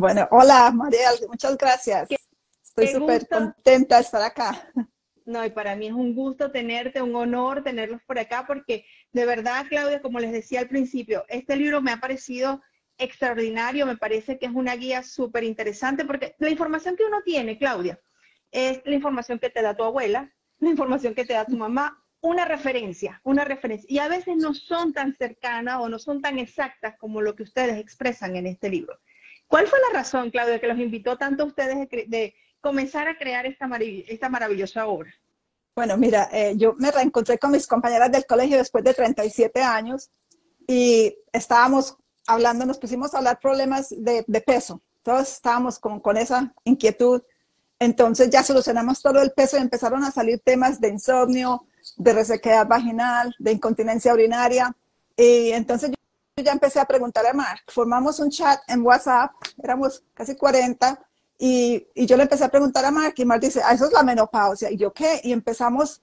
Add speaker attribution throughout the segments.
Speaker 1: Bueno, hola Mariel, muchas gracias. Estoy súper contenta de estar acá.
Speaker 2: No, y para mí es un gusto tenerte, un honor tenerlos por acá, porque de verdad, Claudia, como les decía al principio, este libro me ha parecido extraordinario, me parece que es una guía súper interesante, porque la información que uno tiene, Claudia, es la información que te da tu abuela, la información que te da tu mamá, una referencia, una referencia. Y a veces no son tan cercanas o no son tan exactas como lo que ustedes expresan en este libro. ¿Cuál fue la razón, Claudia, que los invitó tanto a ustedes de, comenzar a crear esta, esta maravillosa obra?
Speaker 1: Bueno, mira, eh, yo me reencontré con mis compañeras del colegio después de 37 años y estábamos hablando, nos pusimos a hablar problemas de, peso. Todos estábamos con, con esa inquietud. Entonces ya solucionamos todo el peso y empezaron a salir temas de insomnio, de resequedad vaginal, de incontinencia urinaria. Y entonces ya empecé a preguntar a Mark. Formamos un chat en WhatsApp, éramos casi 40, y, y yo le empecé a preguntar a Mark y Mark dice, ah, eso es la menopausia. Y yo, ¿qué? Y empezamos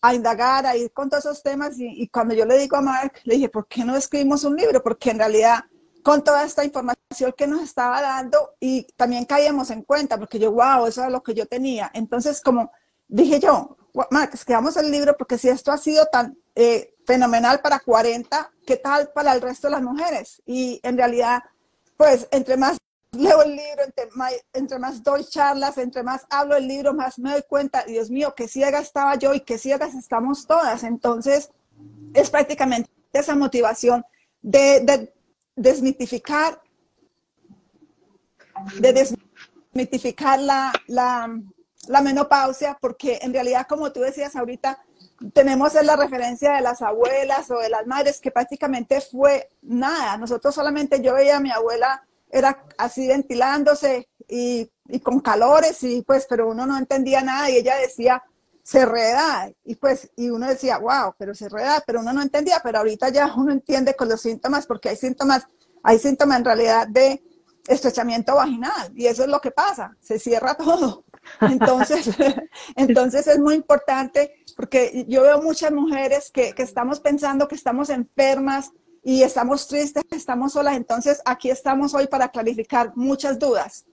Speaker 1: a indagar, a ir con todos esos temas. Y, y, cuando yo le digo a Mark, le dije, ¿por qué no escribimos un libro? Porque en realidad, con toda esta información que nos estaba dando, y también caíamos en cuenta, porque yo, wow, eso es lo que yo tenía. Entonces, como dije yo, Mark, escribamos el libro, porque si esto ha sido tan eh, fenomenal para 40, ¿qué tal para el resto de las mujeres? Y en realidad, pues, entre más leo el libro, entre más, doy charlas, entre más hablo del libro, más me doy cuenta, Dios mío, qué ciega estaba yo y qué ciegas estamos todas. Entonces, es prácticamente esa motivación de, desmitificar, de desmitificar la, la menopausia, porque en realidad, como tú decías ahorita, tenemos la referencia de las abuelas o de las madres, que prácticamente fue nada. Nosotros solamente, yo veía a mi abuela era así ventilándose y, con calores, y pues, pero uno no entendía nada y ella decía, se reda, y pues, y uno decía, wow, pero se reda, pero uno no entendía, pero ahorita ya uno entiende con los síntomas, porque hay síntomas, hay síntomas en realidad de estrechamiento vaginal, y eso es lo que pasa, se cierra todo. Entonces, entonces es muy importante, porque yo veo muchas mujeres que, que estamos pensando que estamos enfermas, y estamos tristes, estamos solas. Entonces, aquí estamos hoy para clarificar muchas dudas.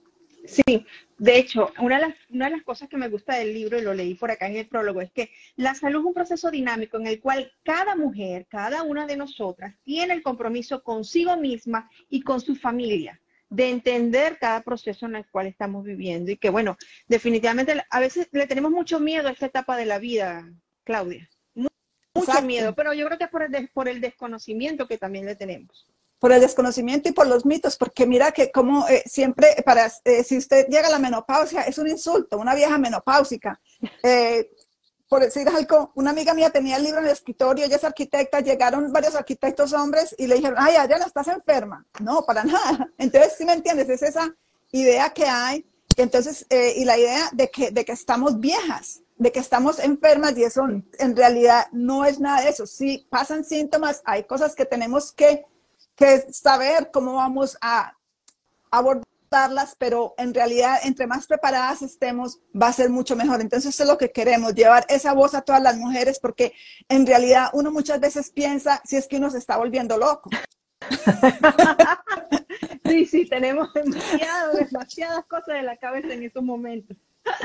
Speaker 2: Sí, de hecho, una de, las, una de las cosas que me gusta del libro, y lo leí por acá en el prólogo, es que la salud es un proceso dinámico en el cual cada mujer, cada una de nosotras, tiene el compromiso consigo misma y con su familia de entender cada proceso en el cual estamos viviendo y que, bueno, definitivamente a veces le tenemos mucho miedo a esta etapa de la vida, Claudia. Mucho miedo, pero yo creo que es por el, por el desconocimiento que también le tenemos.
Speaker 1: Por el desconocimiento y por los mitos, porque mira que como eh, siempre, para eh, si usted llega a la menopausia, es un insulto, una vieja menopáusica. Eh, por decir algo, una amiga mía tenía el libro en el escritorio, ella es arquitecta, llegaron varios arquitectos hombres y le dijeron, ay, Adriana, estás enferma. No, para nada. Entonces, si me entiendes, es esa idea que hay, entonces, y la idea de que, de que estamos viejas de que estamos enfermas y eso en realidad no es nada de eso. Si pasan síntomas, hay cosas que tenemos que, saber cómo vamos a pero en realidad entre más preparadas estemos, va a ser mucho mejor. Entonces eso es lo que queremos, llevar esa voz a todas las mujeres, porque en realidad uno muchas veces piensa si es que uno se está volviendo loco.
Speaker 2: sí, sí, tenemos demasiadas cosas en la cabeza en estos momentos.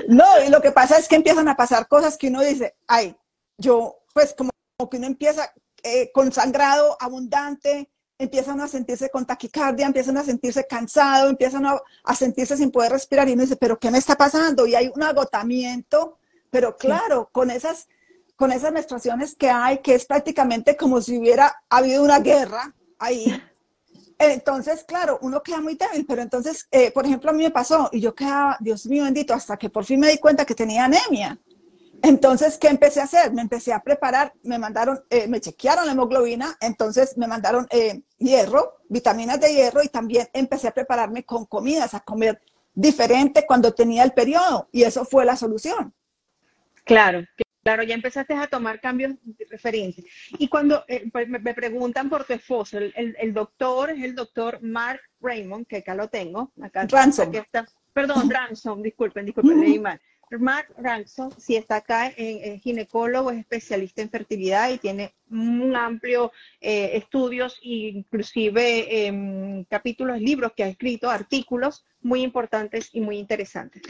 Speaker 1: No, y lo que pasa es que empiezan a pasar cosas que uno dice, ay, yo, pues como, que uno empieza eh, con sangrado abundante, empiezan a sentirse con taquicardia, empiezan a sentirse cansado, empiezan a, sentirse sin poder respirar y uno dice, pero ¿qué me está pasando? Y hay un agotamiento, pero claro, con esas con esas menstruaciones que hay, que es prácticamente como si hubiera habido una guerra ahí, entonces, claro, uno queda muy débil, pero entonces, eh, por ejemplo, a mí me pasó y yo quedaba, Dios mío bendito, hasta que por fin me di cuenta que tenía anemia. Entonces, ¿qué empecé a hacer? Me empecé a preparar, me mandaron, eh, me chequearon la hemoglobina, entonces me mandaron eh, hierro, vitaminas de hierro y también empecé a prepararme con comidas, a comer diferente cuando tenía el periodo y eso fue la solución.
Speaker 2: Claro, Claro, ya empezaste a tomar cambios de referencia. Y cuando eh, pues, me, preguntan por tu esposo, el, doctor es el doctor Mark Raymond, que acá lo tengo. Acá,
Speaker 1: Ransom.
Speaker 2: está, perdón, Ransom, disculpen, disculpen, leí mal. Mark Ransom, si está acá, es ginecólogo, es especialista en fertilidad y tiene un amplio eh, estudios e inclusive em, capítulos, libros que ha escrito, artículos muy importantes y muy interesantes.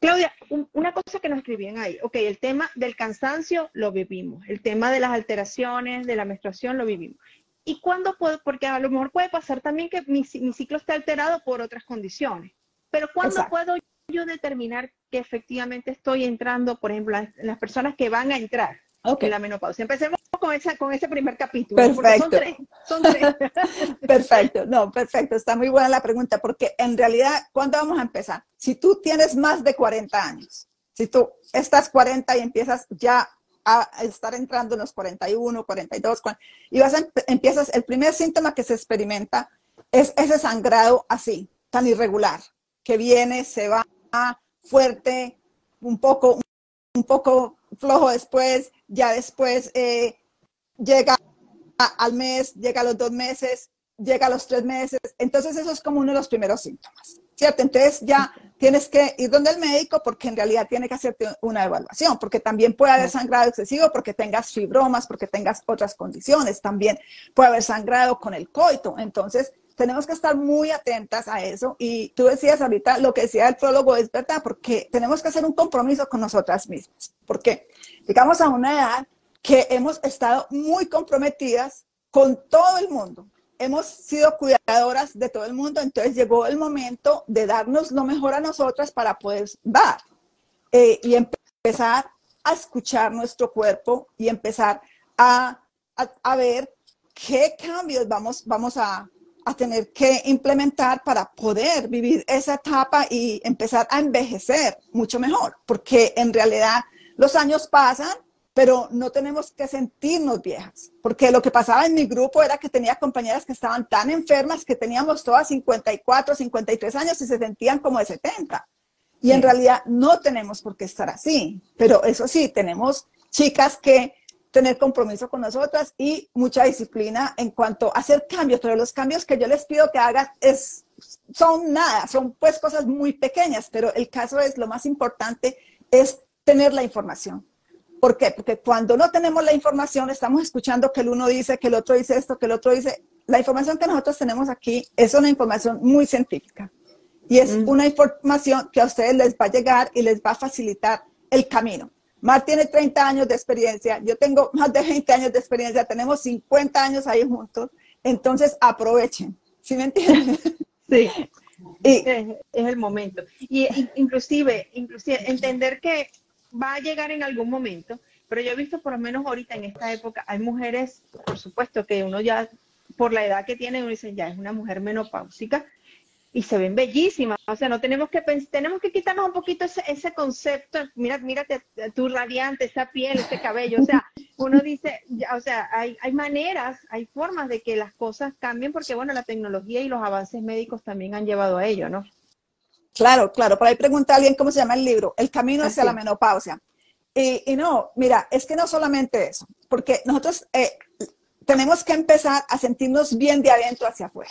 Speaker 2: Claudia, una cosa que nos escribían ahí, ok, el tema del cansancio lo vivimos, el tema de las alteraciones, de la menstruación lo vivimos. ¿Y cuándo puedo? Porque a lo mejor puede pasar también que mi, ciclo esté alterado por otras condiciones, pero ¿cuándo puedo yo determinar que efectivamente estoy entrando, por ejemplo, las, personas que van a entrar en la menopausia? Empecemos con, esa, con ese primer capítulo.
Speaker 1: Perfecto. Son tres, son tres. perfecto, no, perfecto. Está muy buena la pregunta, porque en realidad, ¿cuándo vamos a empezar? Si tú tienes más de 40 años, si tú estás 40 y empiezas ya a estar entrando en los 41, 42, y vas empiezas, el primer síntoma que se experimenta es ese sangrado así, tan irregular, que viene, se va fuerte, un poco, un poco flojo después, ya después eh, llega al mes, llega a los dos meses, llega a los tres meses. Entonces eso es como uno de los primeros síntomas, ¿cierto? Entonces ya tienes que ir donde el médico porque en realidad tiene que hacerte una evaluación, porque también puede haber sangrado excesivo porque tengas fibromas, porque tengas otras condiciones, también puede haber sangrado con el coito. Entonces tenemos que estar muy atentas a eso. Y tú decías ahorita, lo que decía el prólogo es verdad, porque tenemos que hacer un compromiso con nosotras mismas. Porque llegamos a una edad que hemos estado muy comprometidas con todo el mundo. Hemos sido cuidadoras de todo el mundo, entonces llegó el momento de darnos lo mejor a nosotras para poder dar eh, y empezar a escuchar nuestro cuerpo y empezar a, a, ver qué cambios vamos, vamos a, a tener que implementar para poder vivir esa etapa y empezar a envejecer mucho mejor, porque en realidad los años pasan, pero no tenemos que sentirnos viejas, porque lo que pasaba en mi grupo era que tenía compañeras que estaban tan enfermas que teníamos todas 54, 53 años y se sentían como de 70. Y en realidad no tenemos por qué estar así, pero eso sí, tenemos chicas que tener compromiso con nosotras y mucha disciplina en cuanto a hacer cambios, pero los cambios que yo les pido que hagan es, son nada, son pues cosas muy pequeñas, pero el caso es, lo más importante es tener la información. ¿Por qué? Porque cuando no tenemos la información, estamos escuchando que el uno dice, que el otro dice esto, que el otro dice, la información que nosotros tenemos aquí es una información muy científica y es una información que a ustedes les va a llegar y les va a facilitar el camino. Mar tiene 30 años de experiencia, yo tengo más de 20 años de experiencia, tenemos 50 años ahí juntos, entonces aprovechen, ¿sí me entienden?
Speaker 2: Sí, es, el momento. Y inclusive, inclusive entender que va a llegar en algún momento, pero yo he visto por lo menos ahorita en esta época, hay mujeres, por supuesto que uno ya, por la edad que tiene, uno dice, ya es una mujer menopáusica, y se ven bellísimas. O sea, no tenemos que tenemos que quitarnos un poquito ese, ese concepto. Mira, mírate tu radiante, esa piel, ese cabello. O sea, uno dice, o sea, hay, hay maneras, hay formas de que las cosas cambien porque, bueno, la tecnología y los avances médicos también han llevado a ello, ¿no?
Speaker 1: Claro, claro. Por ahí pregunta a alguien cómo se llama el libro, El camino hacia la menopausia. Y, y, no, mira, es que no solamente eso, porque nosotros eh, tenemos que empezar a sentirnos bien de adentro hacia afuera.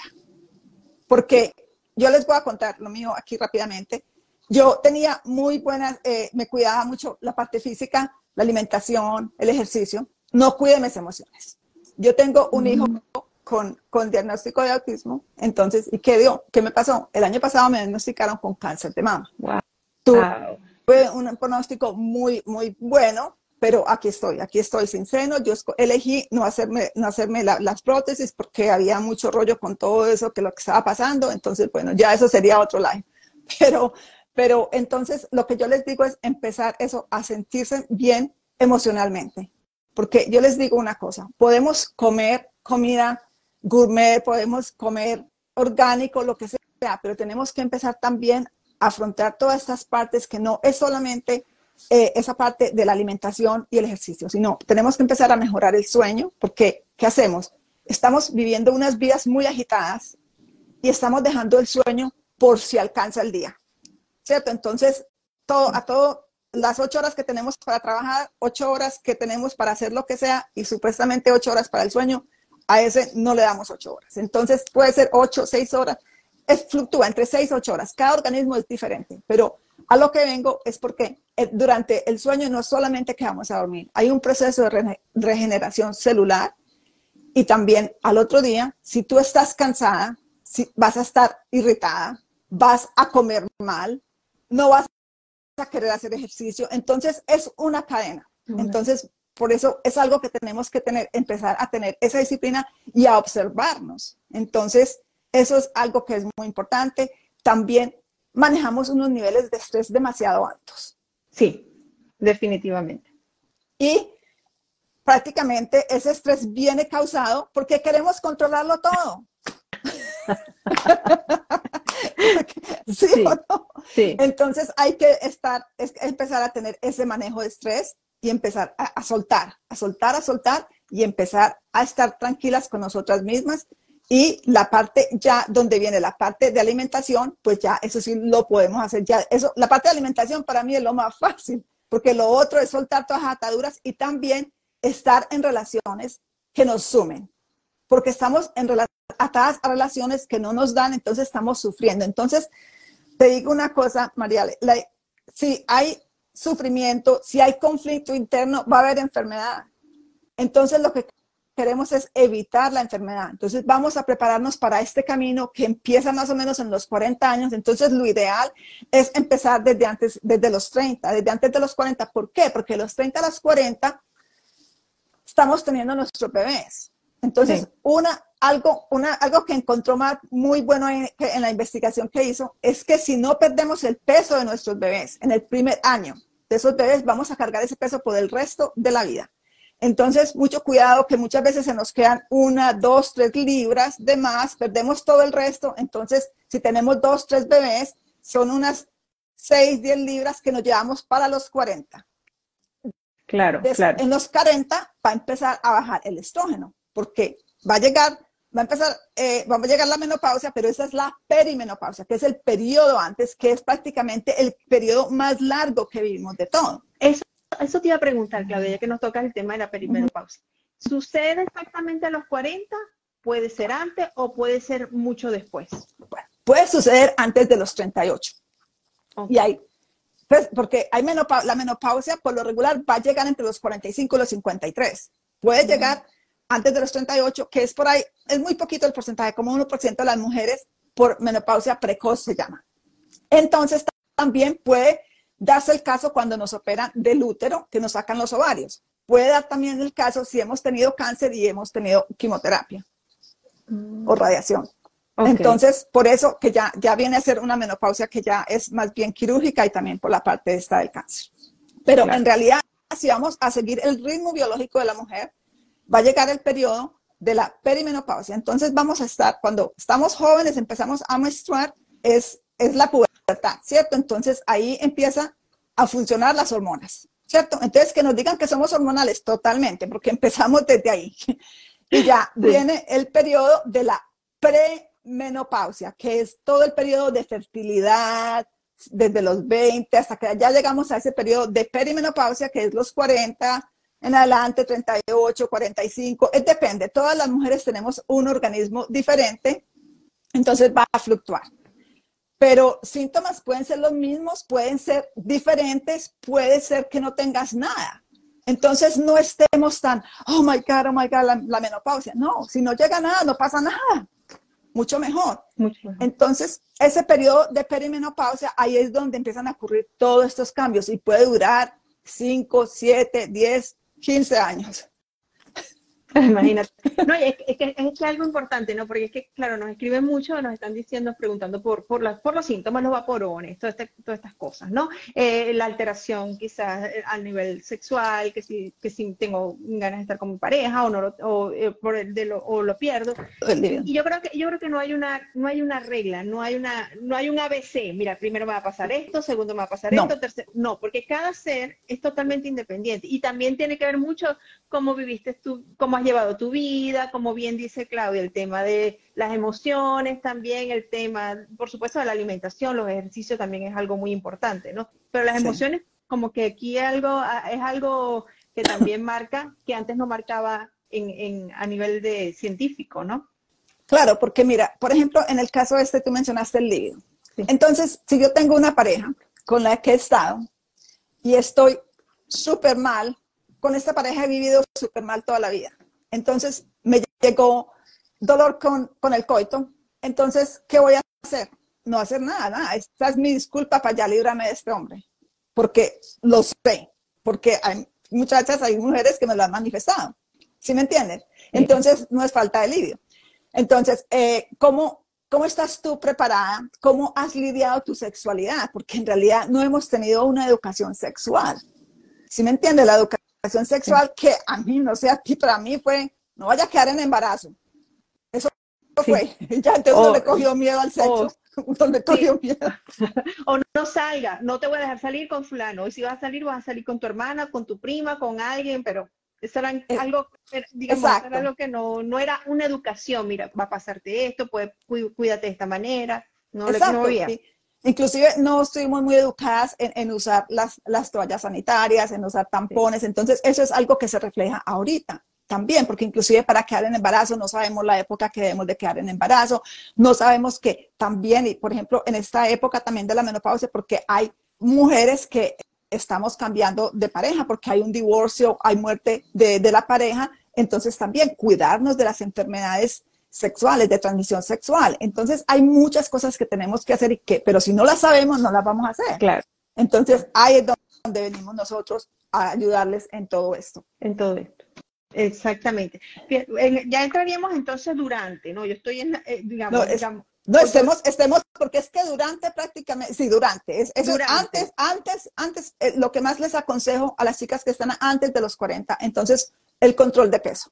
Speaker 1: Porque yo les voy a contar lo mío aquí rápidamente. Yo tenía muy buenas, eh, me cuidaba mucho la parte física, la alimentación, el ejercicio. No cuide mis emociones. Yo tengo un hijo con, con diagnóstico de autismo, entonces, ¿y qué dio? ¿Qué me pasó? El año pasado me diagnosticaron con cáncer de mama. Wow. Tuve un pronóstico muy, muy bueno, pero aquí estoy, aquí estoy sin seno. Yo elegí no hacerme, no hacerme las prótesis porque había mucho rollo con todo eso que lo que estaba pasando. Entonces, bueno, ya eso sería otro live. Pero, pero entonces lo que yo les digo es empezar eso a sentirse bien emocionalmente. Porque yo les digo una cosa, podemos comer comida gourmet, podemos comer orgánico, lo que sea, pero tenemos que empezar también a afrontar todas estas partes que no es solamente eh, esa parte de la alimentación y el ejercicio, sino tenemos que empezar a mejorar el sueño, porque ¿qué hacemos? Estamos viviendo unas vidas muy agitadas y estamos dejando el sueño por si alcanza el día, ¿cierto? Entonces, todo, a todo, las ocho horas que tenemos para trabajar, ocho horas que tenemos para hacer lo que sea y supuestamente ocho horas para el sueño, a ese no le damos ocho horas. Entonces, puede ser ocho, seis horas, es, fluctúa entre seis, ocho horas. Cada organismo es diferente, pero a lo que vengo es porque eh, durante el sueño no solamente que vamos a dormir, hay un proceso de regeneración celular y también al otro día, si tú estás cansada, si vas a estar irritada, vas a comer mal, no vas a querer hacer ejercicio. Entonces es una cadena. Entonces, por eso es algo que tenemos que tener, empezar a tener esa disciplina y a observarnos. Entonces, eso es algo que es muy importante. También manejamos unos niveles de estrés demasiado altos.
Speaker 2: Sí, definitivamente.
Speaker 1: Y prácticamente ese estrés viene causado porque queremos controlarlo todo. ¿Sí, o no? sí, Entonces hay que estar, es, empezar a tener ese manejo de estrés y empezar a, soltar, a soltar, a soltar y empezar a estar tranquilas con nosotras mismas. Y la parte ya donde viene la parte de alimentación, pues ya eso sí lo podemos hacer. Ya eso, la parte de alimentación para mí es lo más fácil, porque lo otro es soltar todas las ataduras y también estar en relaciones que nos sumen, porque estamos en atadas a relaciones que no nos dan, entonces estamos sufriendo. Entonces, te digo una cosa, María, si hay sufrimiento, si hay conflicto interno, va a haber enfermedad. Entonces, lo que queremos es evitar la enfermedad. Entonces, vamos a prepararnos para este camino que empieza más o menos en los 40 años. Entonces, lo ideal es empezar desde antes, desde los 30, desde antes de los 40. ¿Por qué? Porque los 30 a los 40 estamos teniendo nuestros bebés. Entonces, una, algo, una, algo que encontró muy bueno en, en, la investigación que hizo es que si no perdemos el peso de nuestros bebés en el primer año de esos bebés, vamos a cargar ese peso por el resto de la vida. Entonces, mucho cuidado que muchas veces se nos quedan una, dos, tres libras de más, perdemos todo el resto. Entonces, si tenemos dos, tres bebés, son unas seis, diez libras que nos llevamos para los 40.
Speaker 2: Claro, claro.
Speaker 1: En los 40 va a empezar a bajar el estrógeno, porque va a llegar, va a empezar, eh, va a llegar la menopausia, pero esa es la perimenopausia, que es el periodo antes, que es prácticamente el periodo más largo que vivimos de todo.
Speaker 2: Eso, eso te iba a preguntar, Claudia, ya que nos toca el tema de la perimenopausia. ¿Sucede exactamente a los 40? ¿Puede ser antes o puede ser mucho después?
Speaker 1: Bueno, puede suceder antes de los 38. Y hay pues, porque hay la menopausia por lo regular va a llegar entre los 45 y los 53. Puede llegar antes de los 38, que es por ahí, es muy poquito el porcentaje, como 1% de las mujeres por menopausia precoz se llama. Entonces, también puede darse el caso cuando nos operan del útero, que nos sacan los ovarios. Puede dar también el caso si hemos tenido cáncer y hemos tenido quimioterapia o radiación. Entonces, por eso que ya, ya viene a ser una menopausia que ya es más bien quirúrgica y también por la parte esta del cáncer. Pero en realidad, si vamos a seguir el ritmo biológico de la mujer, va a llegar el periodo de la perimenopausia. Entonces vamos a estar, cuando estamos jóvenes, empezamos a menstruar, es, es la pubertad, ¿cierto? Entonces ahí empieza a funcionar las hormonas, ¿cierto? Entonces que nos digan que somos hormonales totalmente, porque empezamos desde ahí. Y ya viene el periodo de la pre menopausia, que es todo el periodo de fertilidad, desde los 20 hasta que ya llegamos a ese periodo de perimenopausia, que es los 40 en adelante, 38, 45, es, depende. Todas las mujeres tenemos un organismo diferente, entonces va a fluctuar. Pero síntomas pueden ser los mismos, pueden ser diferentes, puede ser que no tengas nada. Entonces no estemos tan, oh my God, oh my God, la, la menopausia. No, si no llega nada, no pasa nada mucho mejor. Entonces, ese periodo de perimenopausia, ahí es donde empiezan a ocurrir todos estos cambios y puede durar 5, 7, 10, 15 años.
Speaker 2: Imagínate. No, es, que, es, algo importante, ¿no? Porque es que, claro, nos escriben mucho, nos están diciendo, preguntando por, por, por los síntomas, los vaporones, todas, este, todas estas cosas, ¿no? Eh, la alteración quizás eh, a nivel sexual, que si, que si tengo ganas de estar con mi pareja o, no, o, eh, por el de lo, o lo pierdo. Y yo creo que, yo creo que no hay una, no hay una regla, no hay una, no hay un ABC. Mira, primero me va a pasar esto, segundo me va a pasar esto, tercero. No, porque cada ser es totalmente independiente y también tiene que ver mucho cómo viviste tú, cómo has llevado tu vida, como bien dice Claudia, el tema de las emociones también, el tema, por supuesto, de la alimentación, los ejercicios también es algo muy importante, ¿no? Pero las emociones, como que aquí algo, es algo que también marca, que antes no marcaba en, a nivel de científico, ¿no?
Speaker 1: Claro, porque mira, por ejemplo, en el caso este tú mencionaste el líbido. Entonces, si yo tengo una pareja, con la que he estado y estoy súper mal. Con esta pareja he vivido súper mal toda la vida. Entonces me llegó dolor con, con el coito. Entonces, ¿qué voy a hacer? No hacer nada, nada. Esta es mi disculpa para ya librarme de este hombre. Porque lo sé. Porque hay muchachas, hay mujeres que me lo han manifestado. ¿Sí me entienden? Entonces, no es falta de alivio. Entonces, eh, ¿cómo, ¿cómo estás tú preparada? ¿Cómo has lidiado tu sexualidad? Porque en realidad no hemos tenido una educación sexual. ¿Sí me entiendes? La educación sexual que a mí, no sé, a ti, para mí fue, no vaya a quedar en embarazo. Eso fue. Ya entonces uno le cogió miedo al sexo. Uno le cogió miedo.
Speaker 2: o no salga, no te voy a dejar salir con fulano. Y si vas a salir, vas a salir con tu hermana, con tu prima, con alguien, pero eso era eh, algo, digamos, era algo que no, no era una educación. Mira, va a pasarte esto, pues cuídate de esta manera. No, Exacto,
Speaker 1: no Inclusive no estuvimos muy educadas en, en usar las, las, toallas sanitarias, en usar tampones. Entonces, eso es algo que se refleja ahorita también, porque inclusive para quedar en embarazo no sabemos la época que debemos de quedar en embarazo, no sabemos que también, y por ejemplo, en esta época también de la menopausia, porque hay mujeres que estamos cambiando de pareja, porque hay un divorcio, hay muerte de, de la pareja, entonces también cuidarnos de las enfermedades sexuales, de transmisión sexual. Entonces hay muchas cosas que tenemos que hacer y que, pero si no las sabemos, no las vamos a hacer.
Speaker 2: Claro.
Speaker 1: Entonces ahí es donde venimos nosotros a ayudarles en todo esto.
Speaker 2: En todo esto. Exactamente. Ya entraríamos entonces durante, ¿no? Yo estoy en, eh, digamos,
Speaker 1: no, estemos, estemos, porque es que durante prácticamente, sí, durante, es, antes, antes, antes, eh, lo que más les aconsejo a las chicas que están antes de los 40, entonces, el control de peso.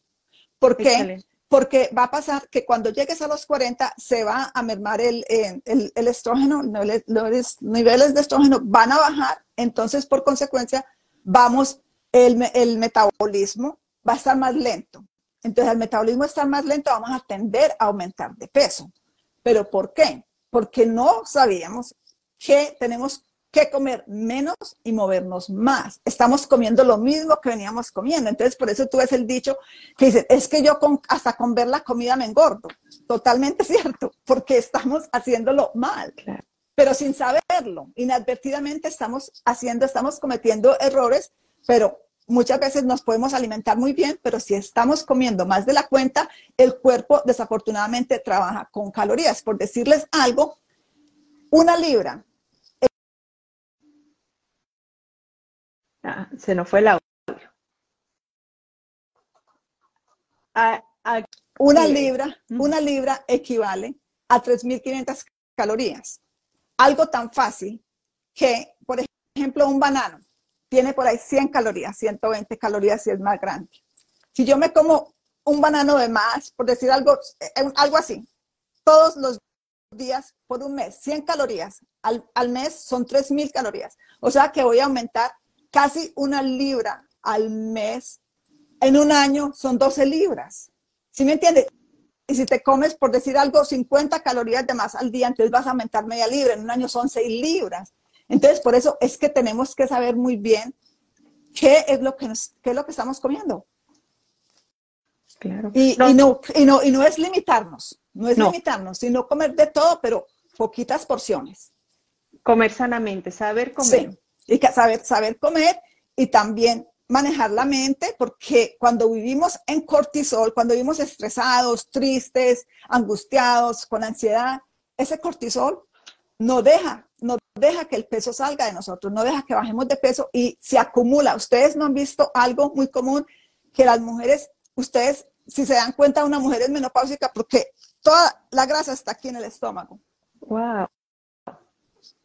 Speaker 1: ¿Por qué? Porque va a pasar que cuando llegues a los 40 se va a mermar el, el, el estrógeno, los niveles de estrógeno van a bajar, entonces por consecuencia vamos, el, el metabolismo va a estar más lento. Entonces, al metabolismo estar más lento, vamos a tender a aumentar de peso. ¿Pero por qué? Porque no sabíamos que tenemos que comer menos y movernos más. Estamos comiendo lo mismo que veníamos comiendo. Entonces, por eso tú ves el dicho que dice, es que yo con, hasta con ver la comida me engordo. Totalmente cierto, porque estamos haciéndolo mal. Pero sin saberlo, inadvertidamente estamos haciendo, estamos cometiendo errores, pero muchas veces nos podemos alimentar muy bien, pero si estamos comiendo más de la cuenta, el cuerpo desafortunadamente trabaja con calorías. Por decirles algo, una libra.
Speaker 2: Ah, se nos fue el audio.
Speaker 1: una libra, una libra equivale a 3.500 calorías. Algo tan fácil que, por ejemplo, un banano tiene por ahí 100 calorías, 120 calorías si es más grande. Si yo me como un banano de más, por decir algo, eh, algo así, todos los días por un mes, 100 calorías, al, al mes son 3.000 calorías. O sea que voy a aumentar casi una libra al mes. En un año son 12 libras. ¿Sí me entiendes? Y si te comes, por decir algo, 50 calorías de más al día, entonces vas a aumentar media libra. En un año son 6 libras. Entonces, por eso es que tenemos que saber muy bien qué es lo que, es lo que estamos comiendo.
Speaker 2: Claro.
Speaker 1: Y no, y, no, y, no, es limitarnos, no es limitarnos, sino comer de todo, pero poquitas porciones.
Speaker 2: Comer sanamente, saber comer.
Speaker 1: Sí, y saber, saber comer y también manejar la mente, porque cuando vivimos en cortisol, cuando vivimos estresados, tristes, angustiados, con ansiedad, ese cortisol no deja, no deja que el peso salga de nosotros, no deja que bajemos de peso y se acumula. Ustedes no han visto algo muy común que las mujeres, ustedes, si se dan cuenta, una mujer es menopáusica porque toda la grasa está aquí en el estómago.
Speaker 2: Wow.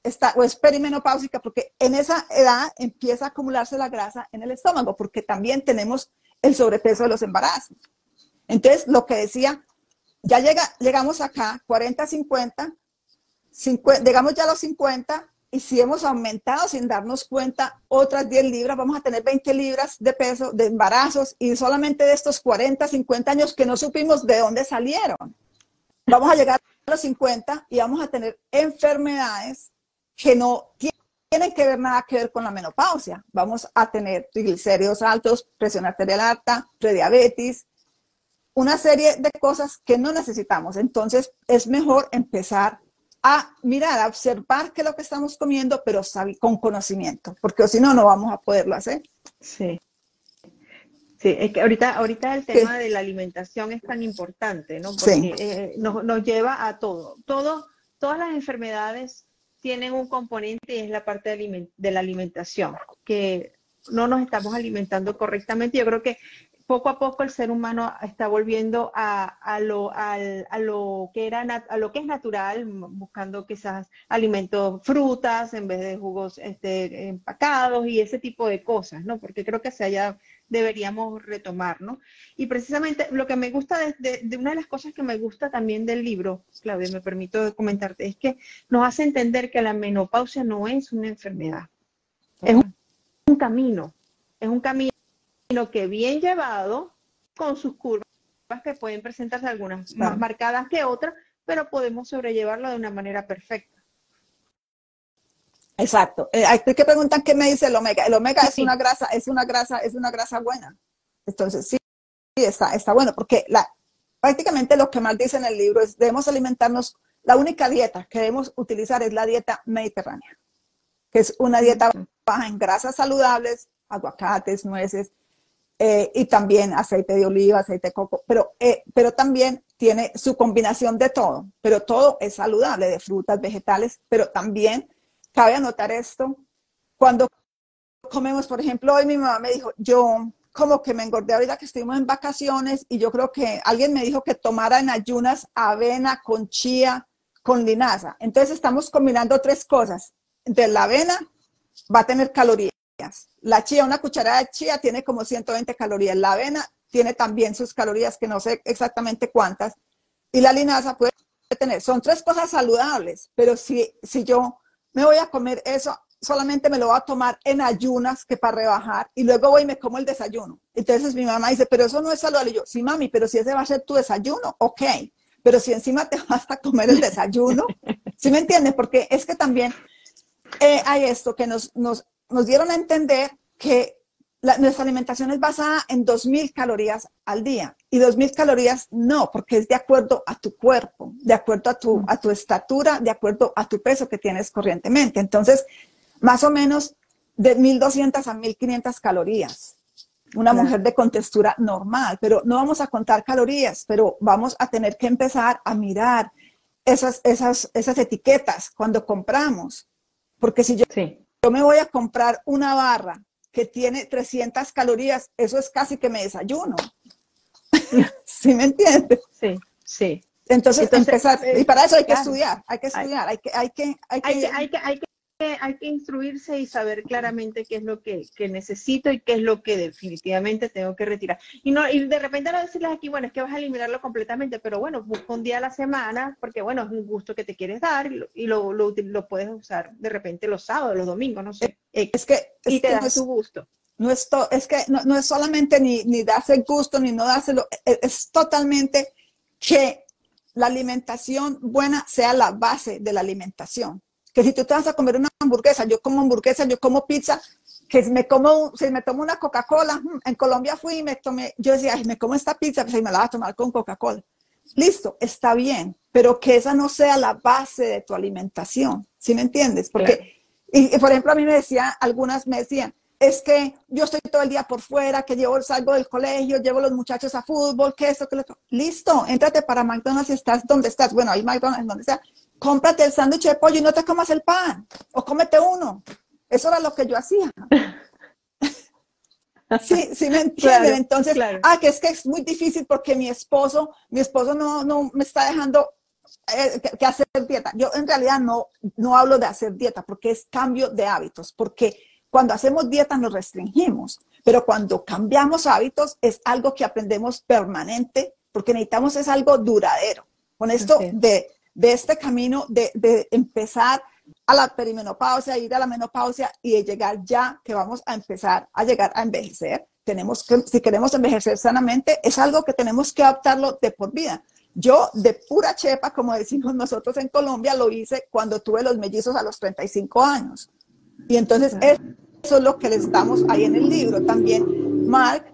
Speaker 1: Está, o es perimenopáusica porque en esa edad empieza a acumularse la grasa en el estómago, porque también tenemos el sobrepeso de los embarazos. Entonces, lo que decía, ya llega, llegamos acá, 40, 50, llegamos ya a los 50 y si hemos aumentado sin darnos cuenta otras 10 libras, vamos a tener 20 libras de peso de embarazos y solamente de estos 40, 50 años que no supimos de dónde salieron. Vamos a llegar a los 50 y vamos a tener enfermedades que no tienen que ver nada que ver con la menopausia. Vamos a tener triglicéridos altos, presión arterial alta, prediabetes, una serie de cosas que no necesitamos. Entonces es mejor empezar a mirar, a observar qué es lo que estamos comiendo, pero con conocimiento, porque si no, no vamos a poderlo hacer.
Speaker 2: Sí. Sí, es que ahorita, ahorita el tema de la alimentación es tan importante, ¿no? Porque eh, nos, nos, lleva a todo. todo. Todas las enfermedades tienen un componente y es la parte de, la alimentación, que no nos estamos alimentando correctamente. Yo creo que poco a poco el ser humano está volviendo a, lo, a, lo, que era a lo que es natural, buscando quizás alimentos, frutas en vez de jugos este, empacados y ese tipo de cosas, ¿no? Porque creo que se haya deberíamos retomar, ¿no? Y precisamente lo que me gusta de, de, una de las cosas que me gusta también del libro, Claudia, me permito comentarte, es que nos hace entender que la menopausia no es una enfermedad, es un camino, es un camino que bien llevado, con sus curvas que pueden presentarse algunas más marcadas que otras, pero podemos sobrellevarlo de una manera perfecta.
Speaker 1: Exacto. Eh, hay que preguntar qué me dice el omega. El omega es una grasa, es una grasa, es una grasa buena. Entonces, sí, está, está bueno, porque la, prácticamente lo que más dice en el libro es debemos alimentarnos, la única dieta que debemos utilizar es la dieta mediterránea, que es una dieta baja en grasas saludables, aguacates, nueces, eh, y también aceite de oliva, aceite de coco, pero, eh, pero también tiene su combinación de todo, pero todo es saludable, de frutas, vegetales, pero también cabe anotar esto, cuando comemos, por ejemplo, hoy mi mamá me dijo, yo como que me engordé ahorita que estuvimos en vacaciones y yo creo que alguien me dijo que tomara en ayunas avena con chía, con linaza. Entonces estamos combinando tres cosas. De la avena va a tener calorías la chía, una cucharada de chía tiene como 120 calorías. La avena tiene también sus calorías, que no sé exactamente cuántas. Y la linaza puede tener. Son tres cosas saludables, pero si, si yo me voy a comer eso, solamente me lo voy a tomar en ayunas que para rebajar y luego voy y me como el desayuno. Entonces mi mamá dice, pero eso no es saludable. Y yo, sí, mami, pero si ese va a ser tu desayuno, ok. Pero si encima te vas a comer el desayuno, ¿sí me entiendes? Porque es que también eh, hay esto que nos, nos nos dieron a entender que nuestra alimentación es basada en 2.000 calorías al día. Y 2.000 calorías no, porque es de acuerdo a tu cuerpo, de acuerdo a tu, a tu estatura, de acuerdo a tu peso que tienes corrientemente. Entonces, más o menos de 1.200 a 1.500 calorías. Una mujer de contextura normal, pero no vamos a contar calorías, pero vamos a tener que empezar a mirar esas, esas, esas etiquetas cuando compramos. Porque si yo, sí yo me voy a comprar una barra que tiene 300 calorías, eso es casi que me desayuno. ¿Sí me entiendes?
Speaker 2: Sí, sí.
Speaker 1: Entonces, empezar, y para eso hay que estudiar, hay que estudiar, hay que, hay que,
Speaker 2: hay que, hay que, hay que hay que instruirse y saber claramente qué es lo que, necesito y qué es lo que definitivamente tengo que retirar. Y no y de repente no decirles aquí, bueno, es que vas a eliminarlo completamente, pero bueno, busca un día a la semana, porque bueno, es un gusto que te quieres dar y lo, lo, puedes usar de repente los sábados, los domingos, no sé.
Speaker 1: Es que,
Speaker 2: y te da tu gusto.
Speaker 1: No es, es que no, es solamente ni, ni darse el gusto, ni no dárselo, es, es totalmente que la alimentación buena sea la base de la alimentación que si tú te vas a comer una hamburguesa, yo como hamburguesa, yo como pizza, que si me como, si me tomo una Coca-Cola, mm, en Colombia fui y me tomé, yo decía, me como esta pizza, pues ahí me la voy a tomar con Coca-Cola. Listo, está bien, pero que esa no sea la base de tu alimentación, ¿sí me entiendes? Porque, y, por ejemplo, a mí me decían, algunas me decían, es que yo estoy todo el día por fuera, que llevo, salgo del colegio, llevo los muchachos a fútbol, que eso, que lo otro. Listo, entrate para McDonald's y estás donde estás. Bueno, hay McDonald's donde sea cómprate el sándwich de pollo y no te comas el pan, o cómete uno. Eso era lo que yo hacía. Sí, sí me entienden. Entonces, ah, que es que es muy difícil porque mi esposo, mi esposo no, no me está dejando eh, que, hacer dieta. Yo en realidad no, no hablo de hacer dieta porque es cambio de hábitos, porque cuando hacemos dieta nos restringimos, pero cuando cambiamos hábitos es algo que aprendemos permanente porque necesitamos es algo duradero. Con esto de de este camino de, empezar a la perimenopausia, ir a la menopausia y de llegar ya que vamos a empezar a llegar a envejecer. Tenemos que, si queremos envejecer sanamente, es algo que tenemos que adaptarlo de por vida. Yo de pura chepa, como decimos nosotros en Colombia, lo hice cuando tuve los mellizos a los 35 años. Y entonces eso es lo que les damos ahí en el libro. También Mark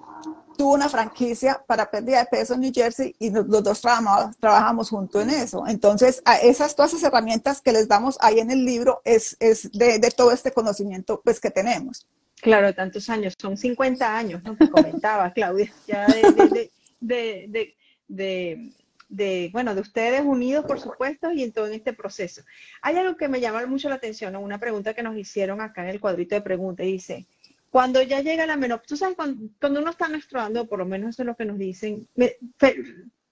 Speaker 1: tuvo una franquicia para pérdida de peso en New Jersey y los, dos trabajamos, trabajamos juntos en eso. Entonces, a esas todas esas herramientas que les damos ahí en el libro es, es de, de, todo este conocimiento pues que tenemos.
Speaker 2: Claro, tantos años, son 50 años, ¿no? Que comentaba Claudia, ya de, de, de, de, bueno, de ustedes unidos, por supuesto, y en todo este proceso. Hay algo que me llama mucho la atención, una pregunta que nos hicieron acá en el cuadrito de preguntas, dice, cuando ya llega la menopausia, tú sabes, cuando, uno está menstruando, por lo menos eso es lo que nos dicen,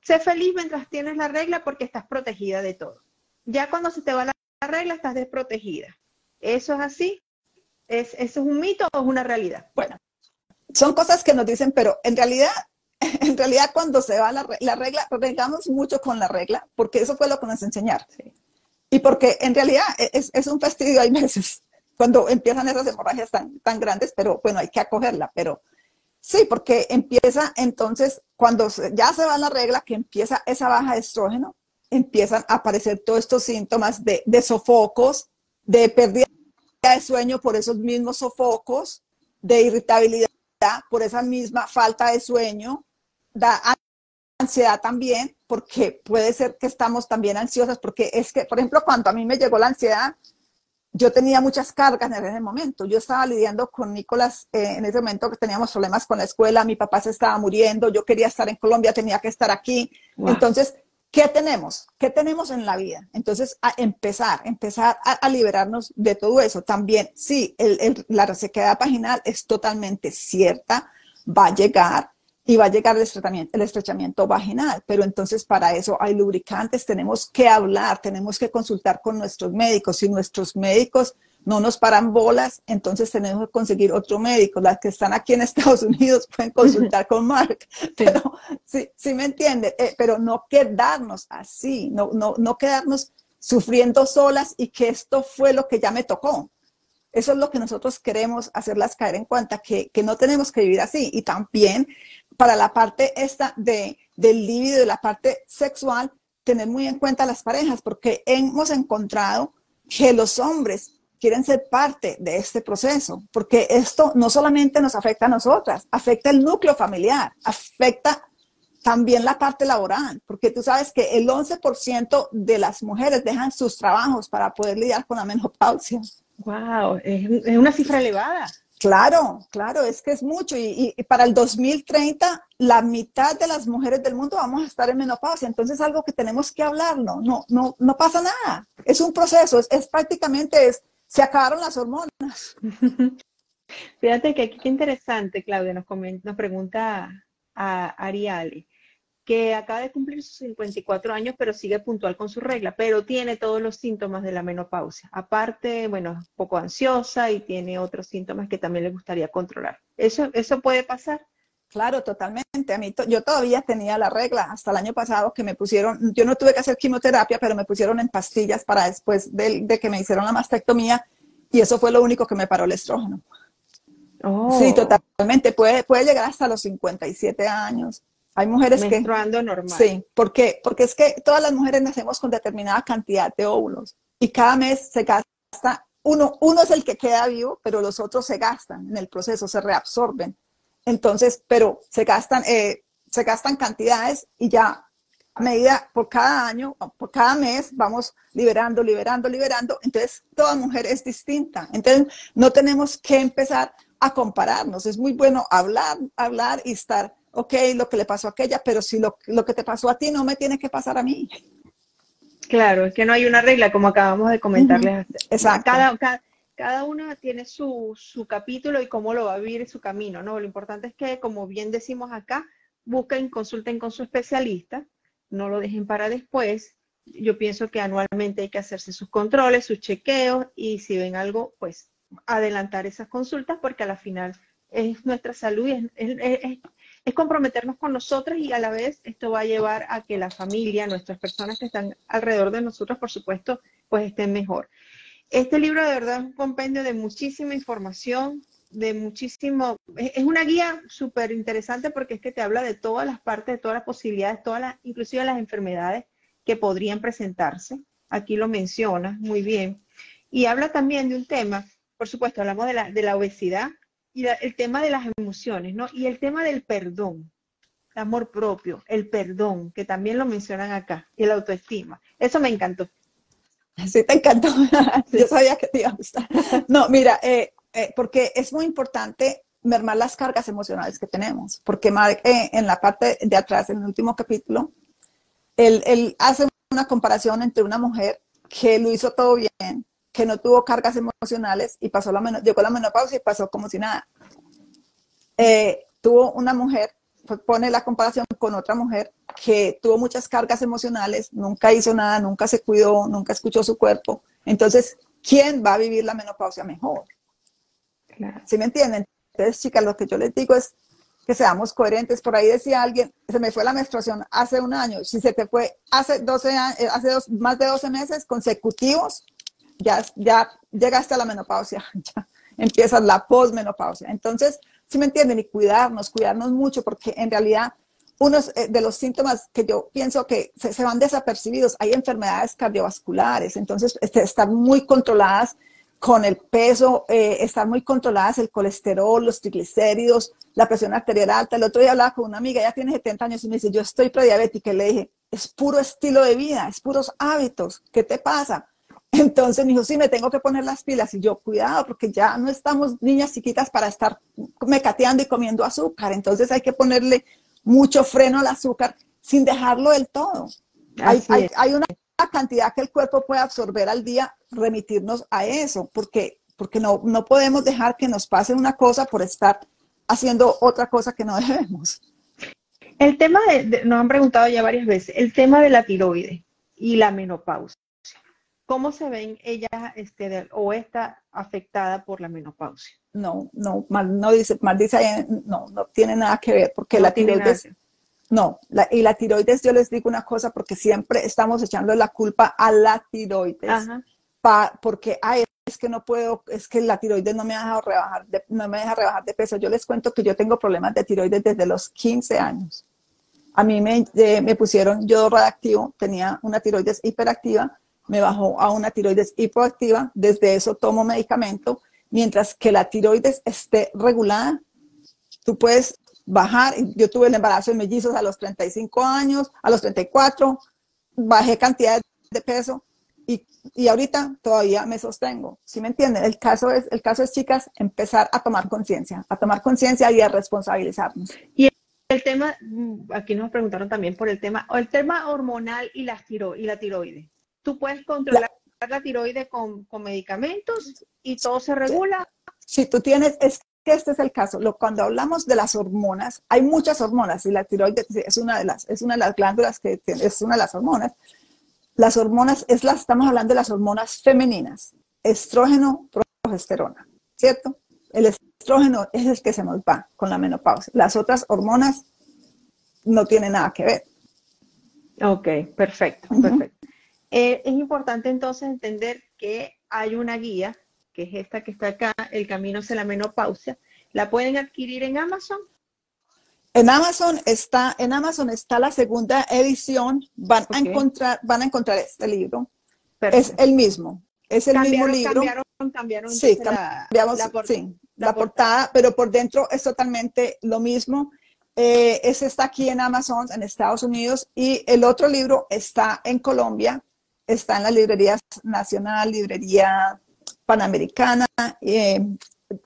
Speaker 2: sé feliz mientras tienes la regla porque estás protegida de todo. Ya cuando se te va la, regla, estás desprotegida. ¿Eso es así? ¿Es, ¿Eso es un mito o es una realidad?
Speaker 1: Bueno, son cosas que nos dicen, pero en realidad, en realidad cuando se va la, la regla, regamos mucho con la regla, porque eso fue lo que nos enseñaron. Y porque en realidad es, es un fastidio hay veces cuando empiezan esas hemorragias tan, tan grandes, pero bueno, hay que acogerla, pero sí, porque empieza entonces, cuando ya se va la regla, que empieza esa baja de estrógeno, empiezan a aparecer todos estos síntomas de, de sofocos, de pérdida de sueño por esos mismos sofocos, de irritabilidad por esa misma falta de sueño, da ansiedad también, porque puede ser que estamos también ansiosas, porque es que, por ejemplo, cuando a mí me llegó la ansiedad, yo tenía muchas cargas en ese momento. Yo estaba lidiando con Nicolás eh, en ese momento que teníamos problemas con la escuela, mi papá se estaba muriendo, yo quería estar en Colombia, tenía que estar aquí. Entonces, ¿qué tenemos? ¿Qué tenemos en la vida? Entonces, a empezar, empezar a, liberarnos de todo eso. También, sí, la resequedad vaginal es totalmente cierta, va a llegar, y va a llegar el estrechamiento, el estrechamiento vaginal. Pero entonces para eso hay lubricantes, tenemos que hablar, tenemos que consultar con nuestros médicos. Si nuestros médicos no nos paran bolas, entonces tenemos que conseguir otro médico. Las que están aquí en Estados Unidos pueden consultar con Mark. Pero sí, sí me entiende, eh, pero no quedarnos así, no, no, no quedarnos sufriendo solas y que esto fue lo que ya me tocó. Eso es lo que nosotros queremos hacerlas caer en cuenta, que, que no tenemos que vivir así. Y también para la parte esta de, del líbido, de la parte sexual, tener muy en cuenta las parejas, porque hemos encontrado que los hombres quieren ser parte de este proceso, porque esto no solamente nos afecta a nosotras, afecta el núcleo familiar, afecta también la parte laboral, porque tú sabes que el 11% de las mujeres dejan sus trabajos para poder lidiar con la menopausia.
Speaker 2: Wow, es una cifra elevada.
Speaker 1: Claro, claro, es que es mucho. Y, para el 2030, la mitad de las mujeres del mundo vamos a estar en menopausia. Entonces es algo que tenemos que hablarlo. No, no, no pasa nada. Es un proceso. Es, prácticamente es, se acabaron las hormonas.
Speaker 2: Fíjate que aquí qué interesante, Claudia, nos, nos pregunta a Ariali que acaba de cumplir sus 54 años, pero sigue puntual con su regla, pero tiene todos los síntomas de la menopausia. Aparte, bueno, es poco ansiosa y tiene otros síntomas que también le gustaría controlar. ¿Eso, eso puede pasar?
Speaker 1: Claro, totalmente. A mí yo todavía tenía la regla hasta el año pasado que me pusieron, yo no tuve que hacer quimioterapia, pero me pusieron en pastillas para después de, de que me hicieron la mastectomía y eso fue lo único que me paró el estrógeno. Oh. Sí, totalmente. Puede, puede llegar hasta los 57 años. Hay mujeres
Speaker 2: que... normal.
Speaker 1: Sí, ¿por qué? Porque es que todas las mujeres nacemos con determinada cantidad de óvulos y cada mes se gasta, uno, uno es el que queda vivo, pero los otros se gastan en el proceso, se reabsorben. Entonces, pero se gastan, eh, se gastan cantidades y ya a medida por cada año, por cada mes, vamos liberando, liberando, liberando. Entonces, toda mujer es distinta. Entonces, no tenemos que empezar a compararnos. Es muy bueno hablar, hablar y estar ok, lo que le pasó a aquella, pero si lo, que te pasó a ti no me tiene que pasar a mí.
Speaker 2: Claro, es que no hay una regla, como acabamos de comentarles. Exacto. Cada, cada, cada uno tiene su, su, capítulo y cómo lo va a vivir su camino, ¿no? Lo importante es que, como bien decimos acá, busquen, consulten con su especialista, no lo dejen para después. Yo pienso que anualmente hay que hacerse sus controles, sus chequeos y si ven algo, pues adelantar esas consultas porque a la final es nuestra salud y es, es comprometernos con nosotros y a la vez esto va a llevar a que la familia, nuestras personas que están alrededor de nosotros, por supuesto, pues estén mejor. Este libro de verdad es un compendio de muchísima información, de muchísimo, es una guía súper interesante porque es que te habla de todas las partes, de todas las posibilidades, todas las, inclusive las enfermedades que podrían presentarse. Aquí lo menciona muy bien. Y habla también de un tema, por supuesto, hablamos de la, de la obesidad, y el tema de las emociones, ¿no? Y el tema del perdón, el amor propio, el perdón, que también lo mencionan acá, y la autoestima. Eso me encantó.
Speaker 1: Sí, te encantó. Yo sabía que te iba a gustar. No, mira, eh, eh, porque es muy importante mermar las cargas emocionales que tenemos, porque eh, en la parte de atrás, en el último capítulo, él, él hace una comparación entre una mujer que lo hizo todo bien, que no tuvo cargas emocionales y pasó la llegó la menopausia y pasó como si nada. Eh, tuvo una mujer, pues, pone la comparación con otra mujer que tuvo muchas cargas emocionales, nunca hizo nada, nunca se cuidó, nunca escuchó su cuerpo. Entonces, ¿quién va a vivir la menopausia mejor? ¿Sí me entienden? Entonces, chicas, lo que yo les digo es que seamos coherentes. Por ahí decía alguien, se me fue la menstruación hace un año. Si se te fue hace 12 eh, hace dos, más de 12 meses consecutivos, ya, ya llegaste a la menopausia, ya empiezas la posmenopausia. Entonces, si me entienden, y cuidarnos, cuidarnos mucho, porque en realidad unos eh, de los síntomas que yo pienso que se, van desapercibidos, hay enfermedades cardiovasculares, entonces este, están muy controladas con el peso, eh, están muy controladas el colesterol, los triglicéridos, la presión arterial alta. El otro día hablaba con una amiga, ella tiene 70 años y me dice, yo estoy prediabética. Y le dije, es puro estilo de vida, es puros hábitos. ¿Qué te pasa? Entonces me dijo, sí, me tengo que poner las pilas. Y yo, cuidado, porque ya no estamos niñas chiquitas para estar mecateando y comiendo azúcar. Entonces hay que ponerle mucho freno al azúcar sin dejarlo del todo. Hay, hay, una cantidad que el cuerpo puede absorber al día, remitirnos a eso, porque, porque no, no podemos dejar que nos pase una cosa por estar haciendo otra cosa que no debemos.
Speaker 2: El tema de, nos han preguntado ya varias veces, el tema de la tiroides y la menopausia. ¿Cómo se ven ellas este, o está afectada por la menopausia?
Speaker 1: No, no, mal, no dice, mal dice, no, no tiene nada que ver, porque la tiroides, no, y la tiroides, yo les digo una cosa, porque siempre estamos echando la culpa a la tiroides, porque es que no puedo, es que la tiroides no me ha dejado rebajar, no me deja rebajar de peso. Yo les cuento que yo tengo problemas de tiroides desde los 15 años. A mí me, eh, me pusieron yodo radioactivo, tenía una tiroides hiperactiva, me bajó a una tiroides hipoactiva, desde eso tomo medicamento, mientras que la tiroides esté regulada, tú puedes bajar, yo tuve el embarazo de mellizos a los 35 años, a los 34, bajé cantidad de peso y, y ahorita todavía me sostengo, ¿sí me entienden? El caso es, el caso es, chicas, empezar a tomar conciencia, a tomar conciencia y a responsabilizarnos.
Speaker 2: Y el tema, mm, aquí nos preguntaron también por el tema, el tema hormonal y y la tiroides tú puedes controlar la, tiroides con, medicamentos y todo se regula.
Speaker 1: Si tú tienes, es que este es el caso. Lo, cuando hablamos de las hormonas, hay muchas hormonas y la tiroides es una de las, es una de las glándulas que es una de las hormonas. Las hormonas, es la, estamos hablando de las hormonas femeninas, estrógeno, progesterona, ¿cierto? El estrógeno es el que se nos va con la menopausia. Las otras hormonas no tienen nada que ver.
Speaker 2: Ok, perfecto, perfecto. Eh, es importante entonces entender que hay una guía, que es esta que está acá, El Camino hacia la Menopausia. ¿La pueden adquirir en Amazon?
Speaker 1: En Amazon está, en Amazon está la segunda edición. Van a encontrar, van a encontrar este libro. Es el mismo, es el mismo libro.
Speaker 2: Cambiaron, cambiaron
Speaker 1: sí, cambiamos, la, la, portada, pero por dentro es totalmente lo mismo. Eh, ese está aquí en Amazon, en Estados Unidos, y el otro libro está en Colombia, está en la librería nacional, librería panamericana, eh,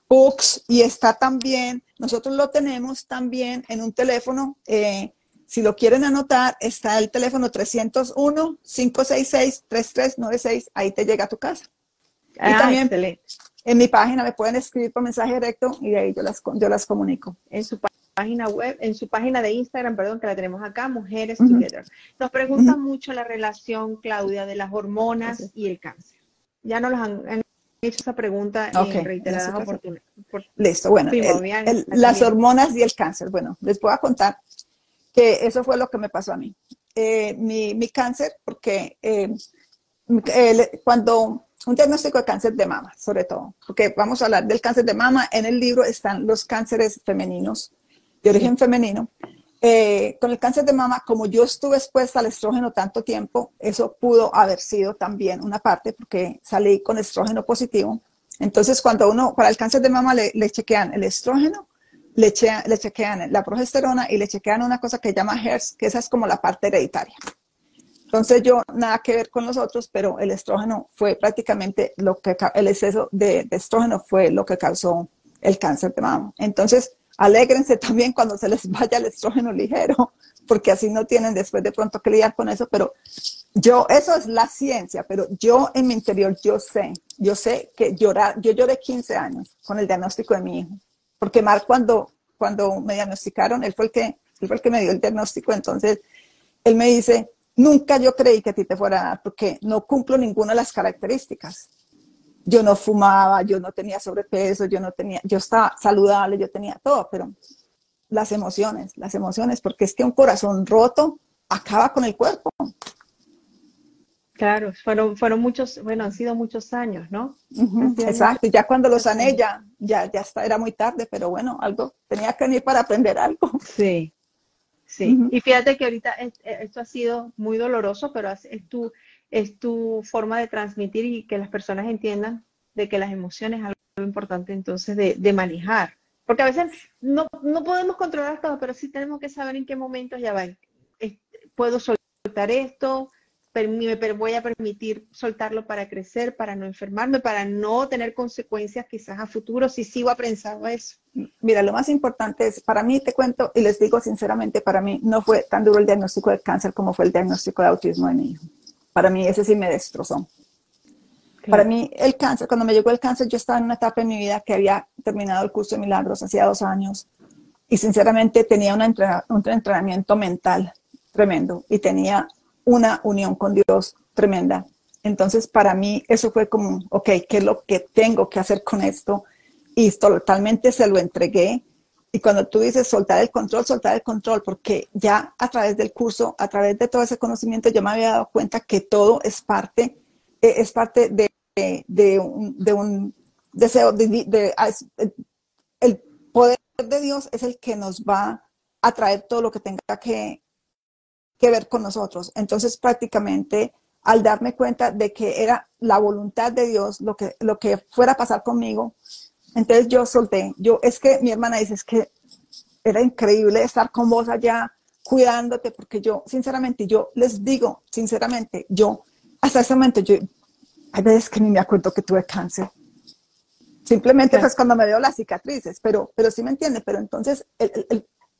Speaker 1: Books, y está también, nosotros lo tenemos también en un teléfono, eh, si lo quieren anotar, está el teléfono 301-566-3396, ahí te llega a tu casa. y ah, también en mi página me pueden escribir por mensaje directo y de ahí yo las, yo las comunico.
Speaker 2: En su página web, en su página de Instagram, perdón, que la tenemos acá, Mujeres Together. Nos pregunta mucho la relación, Claudia, de las hormonas y el cáncer. Ya nos han, hecho esa pregunta en reiteradas oportunidades.
Speaker 1: Listo, bueno, las hormonas y el cáncer. Bueno, les voy a contar que eso fue lo que me pasó a mí. Eh, mi, mi, cáncer, porque eh, cuando un diagnóstico de cáncer de mama, sobre todo, porque vamos a hablar del cáncer de mama, en el libro están los cánceres femeninos, de origen femenino. Eh, con el cáncer de mama, como yo estuve expuesta al estrógeno tanto tiempo, eso pudo haber sido también una parte, porque salí con estrógeno positivo. Entonces, cuando uno, para el cáncer de mama le, chequean el estrógeno, le, le chequean la progesterona y le chequean una cosa que se llama HERS, que esa es como la parte hereditaria. Entonces yo nada que ver con los otros, pero el estrógeno fue prácticamente lo que, el exceso de, estrógeno fue lo que causó el cáncer de mama. Entonces, alégrense también cuando se les vaya el estrógeno ligero, porque así no tienen después de pronto que lidiar con eso, pero yo, eso es la ciencia, pero yo en mi interior, yo sé, yo sé que llorar, yo lloré 15 años con el diagnóstico de mi hijo, porque Mark cuando, cuando me diagnosticaron, él fue el que, fue el que me dio el diagnóstico, entonces él me dice, Nunca yo creí que a ti te fuera a porque no cumplo ninguna de las características. Yo no fumaba, yo no tenía sobrepeso, yo no tenía, yo estaba saludable, yo tenía todo, pero las emociones, las emociones, porque es que un corazón roto acaba con el cuerpo.
Speaker 2: Claro, fueron, fueron muchos, bueno, han sido muchos años, ¿no?
Speaker 1: exacto, y ya cuando lo sané ya, ya, ya está, era muy tarde, pero bueno, algo, tenía que venir para aprender algo.
Speaker 2: Sí, Sí, y fíjate que ahorita eh, esto ha sido muy doloroso, pero es, tu, es tu forma de transmitir y que las personas entiendan de que las emociones es algo importante entonces de, manejar. Porque a veces no, no podemos controlar todo, pero sí tenemos que saber en qué momentos ya va. Puedo soltar esto, me voy a permitir soltarlo para crecer, para no enfermarme, para no tener consecuencias quizás a futuro si sigo aprendiendo eso.
Speaker 1: Mira, lo más importante es, para mí te cuento y les digo sinceramente, para mí no fue tan duro el diagnóstico de cáncer como fue el diagnóstico de autismo de mi hijo. Para mí ese sí me destrozó. Para mí el cáncer, cuando me llegó el cáncer, yo estaba en una etapa en mi vida que había terminado el curso de milagros hacía dos años y sinceramente tenía un entrenamiento mental tremendo y tenía una unión con Dios tremenda. Entonces, para mí eso fue como, ok, ¿qué es lo que tengo que hacer con esto? Y totalmente se lo entregué. Y cuando tú dices soltar el control, soltar el control, porque ya a través del curso, a través de todo ese conocimiento, yo me había dado cuenta que todo es parte, e, es parte de, un, de un, deseo, de, el poder de Dios es el que nos va a traer todo lo que tenga que, que ver con nosotros. Entonces prácticamente al darme cuenta de que era la voluntad de Dios lo que, lo que fuera a pasar conmigo, entonces yo solté. Yo, es que mi hermana dice, es que era increíble estar con vos allá cuidándote, porque yo, sinceramente, yo les digo, sinceramente, yo, hasta ese momento, yo, hay veces que ni me acuerdo que tuve cáncer. Simplemente pues cuando me veo las cicatrices, pero, pero sí me entiende, pero entonces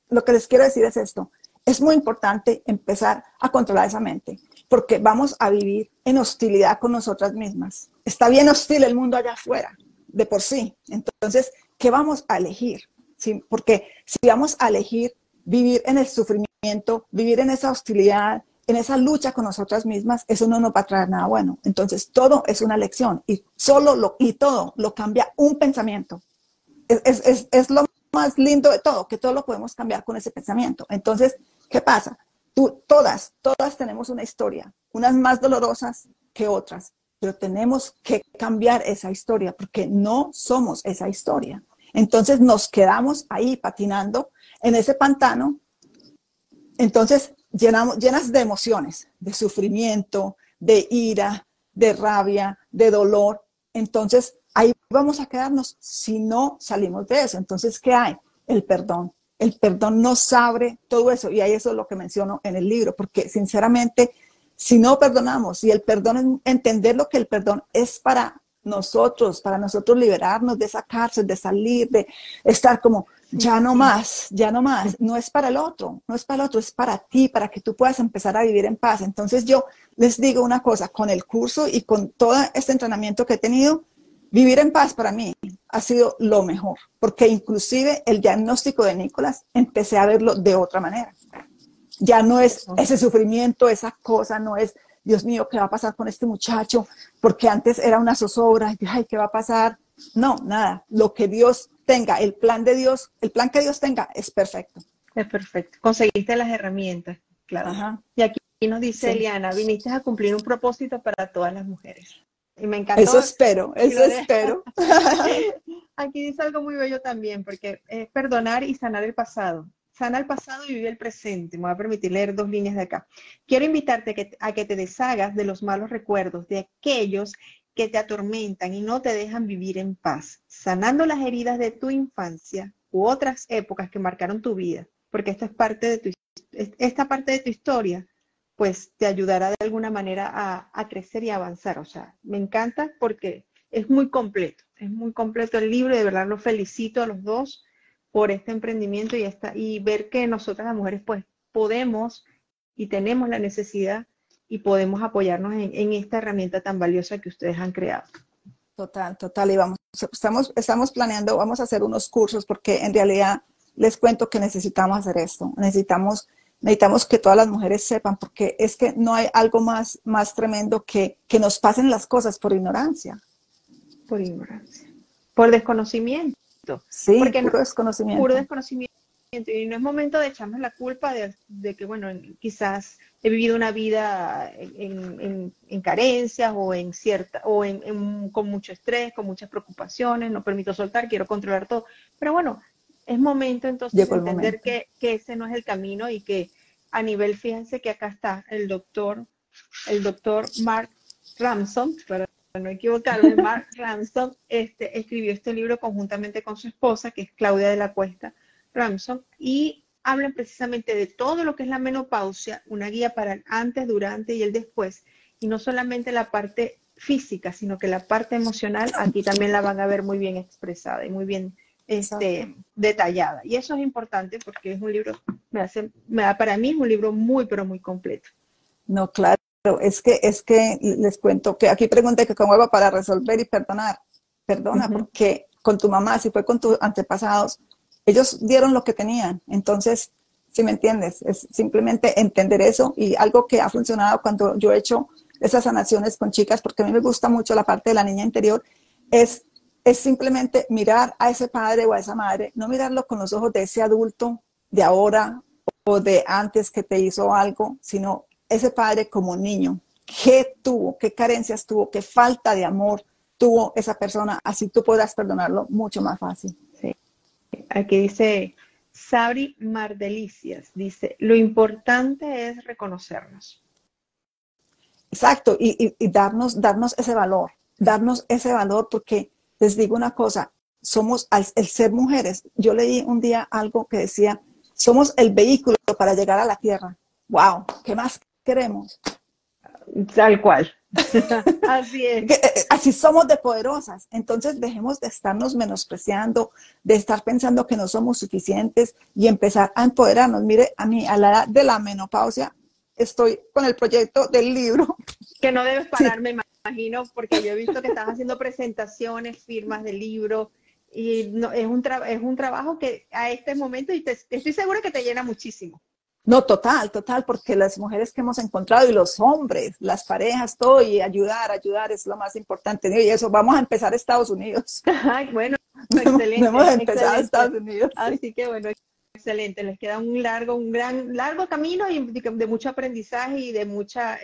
Speaker 1: lo que les quiero decir es esto, es muy importante empezar a controlar esa mente, porque vamos a vivir en hostilidad con nosotras mismas. Está bien hostil el mundo allá afuera, de por sí. Entonces, ¿qué vamos a elegir? Porque si vamos a elegir vivir en el sufrimiento, vivir en esa hostilidad, en esa lucha con nosotras mismas, eso no nos va a traer nada bueno. Entonces, todo es una lección y solo lo, y todo lo cambia un pensamiento. Es, es lo más lindo de todo, que todo lo podemos cambiar con ese pensamiento. Entonces, ¿qué pasa? Tú, todas, todas tenemos una historia, unas más dolorosas que otras, pero tenemos que cambiar esa historia porque no somos esa historia. Entonces nos quedamos ahí patinando en ese pantano. Entonces llenamos, llenas de emociones, de sufrimiento, de ira, de rabia, de dolor. Entonces ahí vamos a quedarnos si no salimos de eso. Entonces, ¿qué hay? El perdón. El perdón nos abre todo eso y ahí eso es lo que menciono en el libro, porque sinceramente, si no perdonamos y el perdón es entender lo que el perdón es para nosotros, para nosotros liberarnos de esa cárcel, de salir, de estar como, ya no más, ya no más, no es para el otro, no es para el otro, es para ti, para que tú puedas empezar a vivir en paz. Entonces yo les digo una cosa, con el curso y con todo este entrenamiento que he tenido, Vivir en paz para mí ha sido lo mejor, porque inclusive el diagnóstico de Nicolás empecé a verlo de otra manera. Ya no es ese sufrimiento, esa cosa, no es, Dios mío, ¿qué va a pasar con este muchacho? Porque antes era una zozobra, ay, ¿qué va a pasar? No, nada, lo que Dios tenga, el plan de Dios, el plan que Dios tenga es perfecto.
Speaker 2: Es perfecto. Conseguiste las herramientas, claro. Y aquí nos dice Eliana, viniste a cumplir un propósito para todas las mujeres. Y me encantó.
Speaker 1: Eso espero, eso espero.
Speaker 2: Aquí dice algo muy bello también, porque es perdonar y sanar el pasado. Sana el pasado y vive el presente. Me voy a permitir leer dos líneas de acá. Quiero invitarte a que, te deshagas de los malos recuerdos, de aquellos que te atormentan y no te dejan vivir en paz, sanando las heridas de tu infancia u otras épocas que marcaron tu vida, porque esta es parte de tu esta parte de tu historia, pues te ayudará de alguna manera a, a crecer y avanzar. O sea, me encanta porque es muy completo, es muy completo el libro y de verdad los felicito a los dos por este emprendimiento y, esta, y ver que nosotras las mujeres pues podemos y tenemos la necesidad y podemos apoyarnos en, esta herramienta tan valiosa que ustedes han creado.
Speaker 1: Total, total. Y vamos, estamos, estamos planeando, vamos a hacer unos cursos porque en realidad les cuento que necesitamos hacer esto. Necesitamos, necesitamos que todas las mujeres sepan porque es que no hay algo más, más tremendo que que nos pasen las cosas por ignorancia.
Speaker 2: Por ignorancia. Por desconocimiento.
Speaker 1: Sí, porque puro desconocimiento.
Speaker 2: Puro desconocimiento y no es momento de echarnos la culpa de, que, bueno, quizás he vivido una vida en, carencias o en cierta, o en, con mucho estrés, con muchas preocupaciones, no permito soltar, quiero controlar todo. Pero bueno, es momento entonces de entender Que, que, ese no es el camino y que a nivel, fíjense que acá está el doctor, el doctor Mark Ramson, para no equivocarme, Mark Ramson este, escribió este libro conjuntamente con su esposa, que es Claudia de la Cuesta Ramson, y hablan precisamente de todo lo que es la menopausia, una guía para el antes, durante y el después, y no solamente la parte física, sino que la parte emocional aquí también la van a ver muy bien expresada y muy bien este, detallada. Y eso es importante porque es un libro, me hace, me da, para mí es un libro muy, pero muy completo.
Speaker 1: No, claro, es que, es que les cuento que aquí pregunté que cómo hago para resolver y perdonar. Perdona, porque con tu mamá, si fue con tus antepasados, ellos dieron lo que tenían. Entonces, si me entiendes, es simplemente entender eso y algo que ha funcionado cuando yo he hecho esas sanaciones con chicas, porque a mí me gusta mucho la parte de la niña interior, es, es simplemente mirar a ese padre o a esa madre, no mirarlo con los ojos de ese adulto de ahora o de antes que te hizo algo, sino ese padre como niño. ¿Qué tuvo? ¿Qué carencias tuvo? ¿Qué falta de amor tuvo esa persona? Así tú podrás perdonarlo mucho más fácil.
Speaker 2: Aquí dice Sabri Mardelicias, dice, lo importante es reconocernos.
Speaker 1: Exacto, y, darnos, darnos ese valor, darnos ese valor porque les digo una cosa, somos el ser mujeres. Yo leí un día algo que decía, somos el vehículo para llegar a la tierra. ¡Wow! ¿Qué más queremos?
Speaker 2: Tal cual. Así es.
Speaker 1: Eh, así somos de poderosas. Entonces dejemos de estarnos menospreciando, de estar pensando que no somos suficientes y empezar a empoderarnos. Mire, a mí a la edad de la menopausia estoy con el proyecto del libro.
Speaker 2: Que no debes parar, me imagino, porque yo he visto que estás haciendo presentaciones, firmas de libro y no, es, un es un trabajo que a este momento, y te, estoy segura que te llena muchísimo.
Speaker 1: No, total, total, porque las mujeres que hemos encontrado y los hombres, las parejas, todo, y ayudar, ayudar es lo más importante. Y eso, vamos a empezar Estados Unidos.
Speaker 2: Ay, bueno, excelente.
Speaker 1: Vamos a empezar Estados Unidos.
Speaker 2: Así que bueno, excelente. Les queda un largo, un gran, largo camino y de mucho aprendizaje y de mucha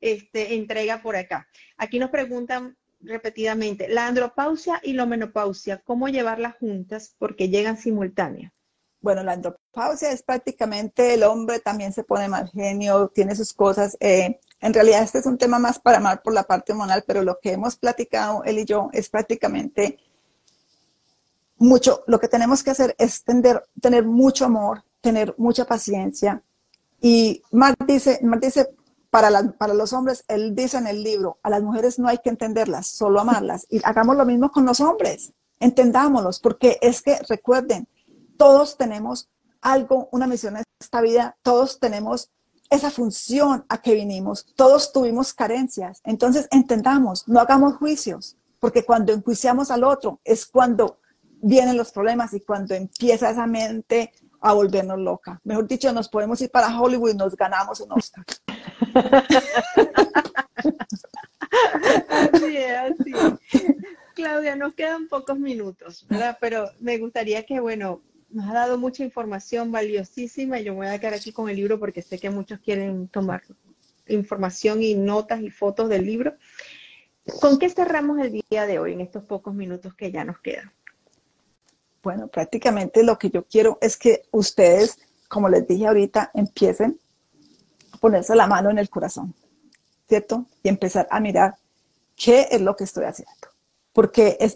Speaker 2: este, entrega por acá. Aquí nos preguntan repetidamente, la andropausia y la menopausia, ¿cómo llevarlas juntas? Porque llegan simultáneas.
Speaker 1: Bueno, la andropausia es prácticamente el hombre también se pone mal genio, tiene sus cosas. Eh, en realidad este es un tema más para amar por la parte hormonal, pero lo que hemos platicado él y yo es prácticamente mucho, lo que tenemos que hacer es tener mucho amor, tener mucha paciencia. Y Mark dice, Mark dice para, para los hombres, él dice en el libro, a las mujeres no hay que entenderlas, solo amarlas. Y hagamos lo mismo con los hombres, entendámoslos, porque es que recuerden, todos tenemos algo, una misión en esta vida, todos tenemos esa función a que vinimos, todos tuvimos carencias, entonces entendamos, no hagamos juicios, porque cuando enjuiciamos al otro es cuando vienen los problemas y cuando empieza esa mente a volvernos loca. Mejor dicho, nos podemos ir para Hollywood y nos ganamos un Oscar.
Speaker 2: así es, así Claudia, nos quedan pocos minutos, ¿verdad? Pero me gustaría que, bueno, nos ha dado mucha información valiosísima yo me voy a quedar aquí con el libro porque sé que muchos quieren tomar información y notas y fotos del libro. ¿Con qué cerramos el día de hoy en estos pocos minutos que ya nos quedan?
Speaker 1: Bueno, prácticamente lo que yo quiero es que ustedes, como les dije ahorita, empiecen a ponerse la mano en el corazón, ¿cierto? Y empezar a mirar ¿qué es lo que estoy haciendo? Porque es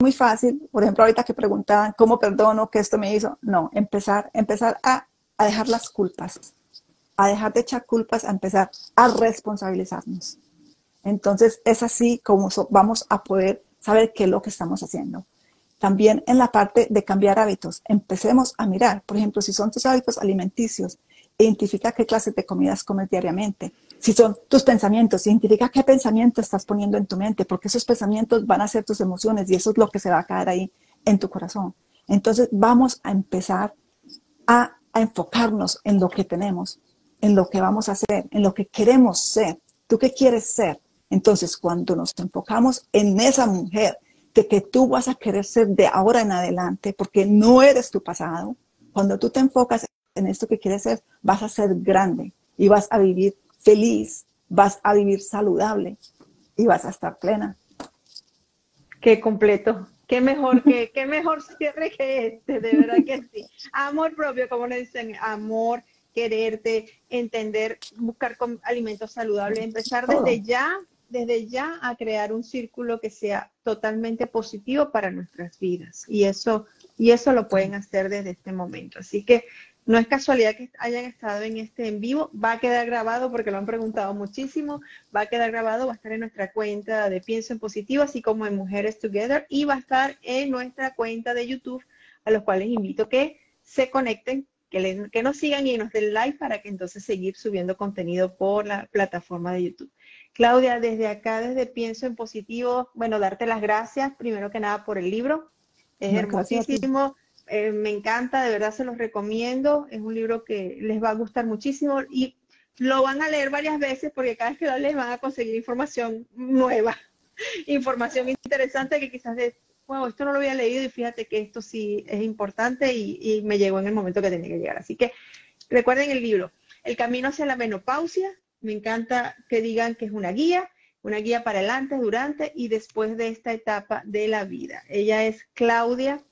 Speaker 1: muy fácil, por ejemplo, ahorita que preguntaban cómo perdono que esto me hizo, no, empezar, empezar a, a dejar las culpas, a dejar de echar culpas, a empezar a responsabilizarnos. Entonces es así como vamos a poder saber qué es lo que estamos haciendo. También en la parte de cambiar hábitos, empecemos a mirar, por ejemplo, si son tus hábitos alimenticios, identifica qué clases de comidas comes diariamente. Si son tus pensamientos, identifica qué pensamiento estás poniendo en tu mente, porque esos pensamientos van a ser tus emociones y eso es lo que se va a caer ahí en tu corazón. Entonces vamos a empezar a, a enfocarnos en lo que tenemos, en lo que vamos a hacer, en lo que queremos ser. ¿Tú qué quieres ser? Entonces, cuando nos enfocamos en esa mujer de que tú vas a querer ser de ahora en adelante, porque no eres tu pasado, cuando tú te enfocas en esto que quieres ser, vas a ser grande y vas a vivir feliz, vas a vivir saludable y vas a estar plena.
Speaker 2: Qué completo. Qué mejor, que, qué mejor cierre que este, de verdad que sí. Amor propio, como le dicen, amor, quererte, entender, buscar alimentos saludables, empezar desde ya, desde ya a crear un círculo que sea totalmente positivo para nuestras vidas. Y eso, y eso lo pueden hacer desde este momento. Así que no es casualidad que hayan estado en este en vivo, va a quedar grabado porque lo han preguntado muchísimo, va a quedar grabado, va a estar en nuestra cuenta de Pienso en Positivo, así como en Mujeres Together, y va a estar en nuestra cuenta de YouTube, a los cuales invito que se conecten, que, que nos sigan y nos den like para que entonces seguir subiendo contenido por la plataforma de YouTube. Claudia, desde acá, desde Pienso en Positivo, bueno, darte las gracias, primero que nada, por el libro. Es hermosísimo eh, me encanta, de verdad se los recomiendo. Es un libro que les va a gustar muchísimo y lo van a leer varias veces porque cada vez que lo lees van a conseguir información nueva, información interesante que quizás de, wow, esto no lo había leído y fíjate que esto sí es importante y, y me llegó en el momento que tenía que llegar. Así que recuerden el libro, El camino hacia la menopausia. Me encanta que digan que es una guía, una guía para el antes, durante y después de esta etapa de la vida. Ella es Claudia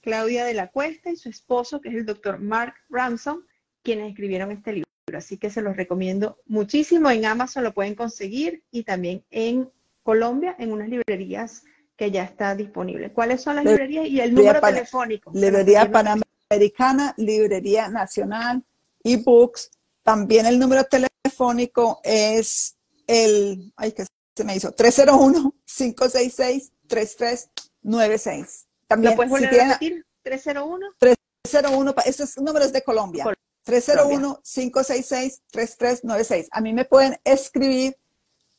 Speaker 2: Claudia de la Cuesta y su esposo, que es el doctor Mark Ramson, quienes escribieron este libro. Así que se los recomiendo muchísimo. En Amazon lo pueden conseguir y también en Colombia, en unas librerías que ya está disponible. ¿Cuáles son las librerías y el número telefónico?
Speaker 1: Librería Panamericana, Librería Nacional, eBooks. También el número telefónico es el, ay, que se me hizo, 301-566-3396.
Speaker 2: También, ¿Lo puedes volver a repetir? 301.
Speaker 1: 301, esos números de Colombia. 301-566-3396. A mí me pueden escribir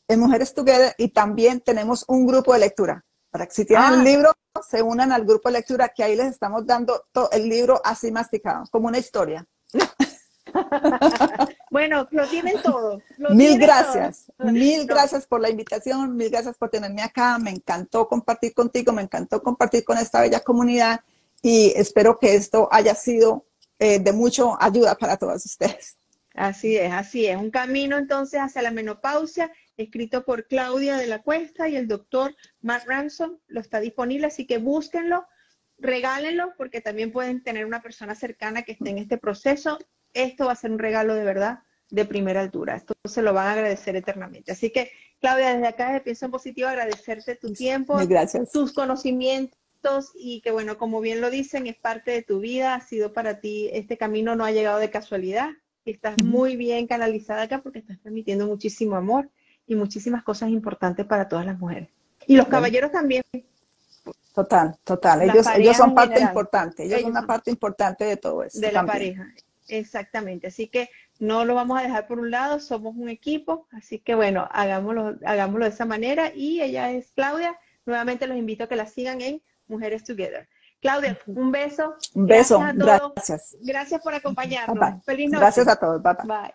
Speaker 1: en Mujeres Together y también tenemos un grupo de lectura. Para que si tienen el ah. libro, se unan al grupo de lectura que ahí les estamos dando todo el libro así masticado, como una historia.
Speaker 2: bueno, lo tienen todo.
Speaker 1: mil gracias, mil gracias por la invitación, mil gracias por tenerme acá. Me encantó compartir contigo, me encantó compartir con esta bella comunidad y espero que esto haya sido eh, de mucho ayuda para todos ustedes.
Speaker 2: Así es, así es. Un camino entonces hacia la menopausia, escrito por Claudia de la Cuesta y el doctor Matt Ransom. Lo está disponible, así que búsquenlo, regálenlo, porque también pueden tener una persona cercana que esté en este proceso esto va a ser un regalo de verdad de primera altura. Esto se lo van a agradecer eternamente. Así que, Claudia, desde acá de Pienso en Positivo, agradecerte tu tiempo, tus conocimientos y que, bueno, como bien lo dicen, es parte de tu vida, ha sido para ti, este camino no ha llegado de casualidad. Estás muy bien canalizada acá porque estás transmitiendo muchísimo amor y muchísimas cosas importantes para todas las mujeres. Y los caballeros también.
Speaker 1: Total, total. Ellos, ellos son parte importante. Ellos, son una parte importante de todo esto.
Speaker 2: De la pareja. Exactamente, así que no lo vamos a dejar por un lado, somos un equipo, así que bueno, hagámoslo, hagámoslo de esa manera y ella es Claudia, nuevamente los invito a que la sigan en Mujeres Together. Claudia, un beso.
Speaker 1: Un beso, gracias.
Speaker 2: Gracias por acompañarnos.
Speaker 1: Feliz noche. Gracias a todos, bye. bye.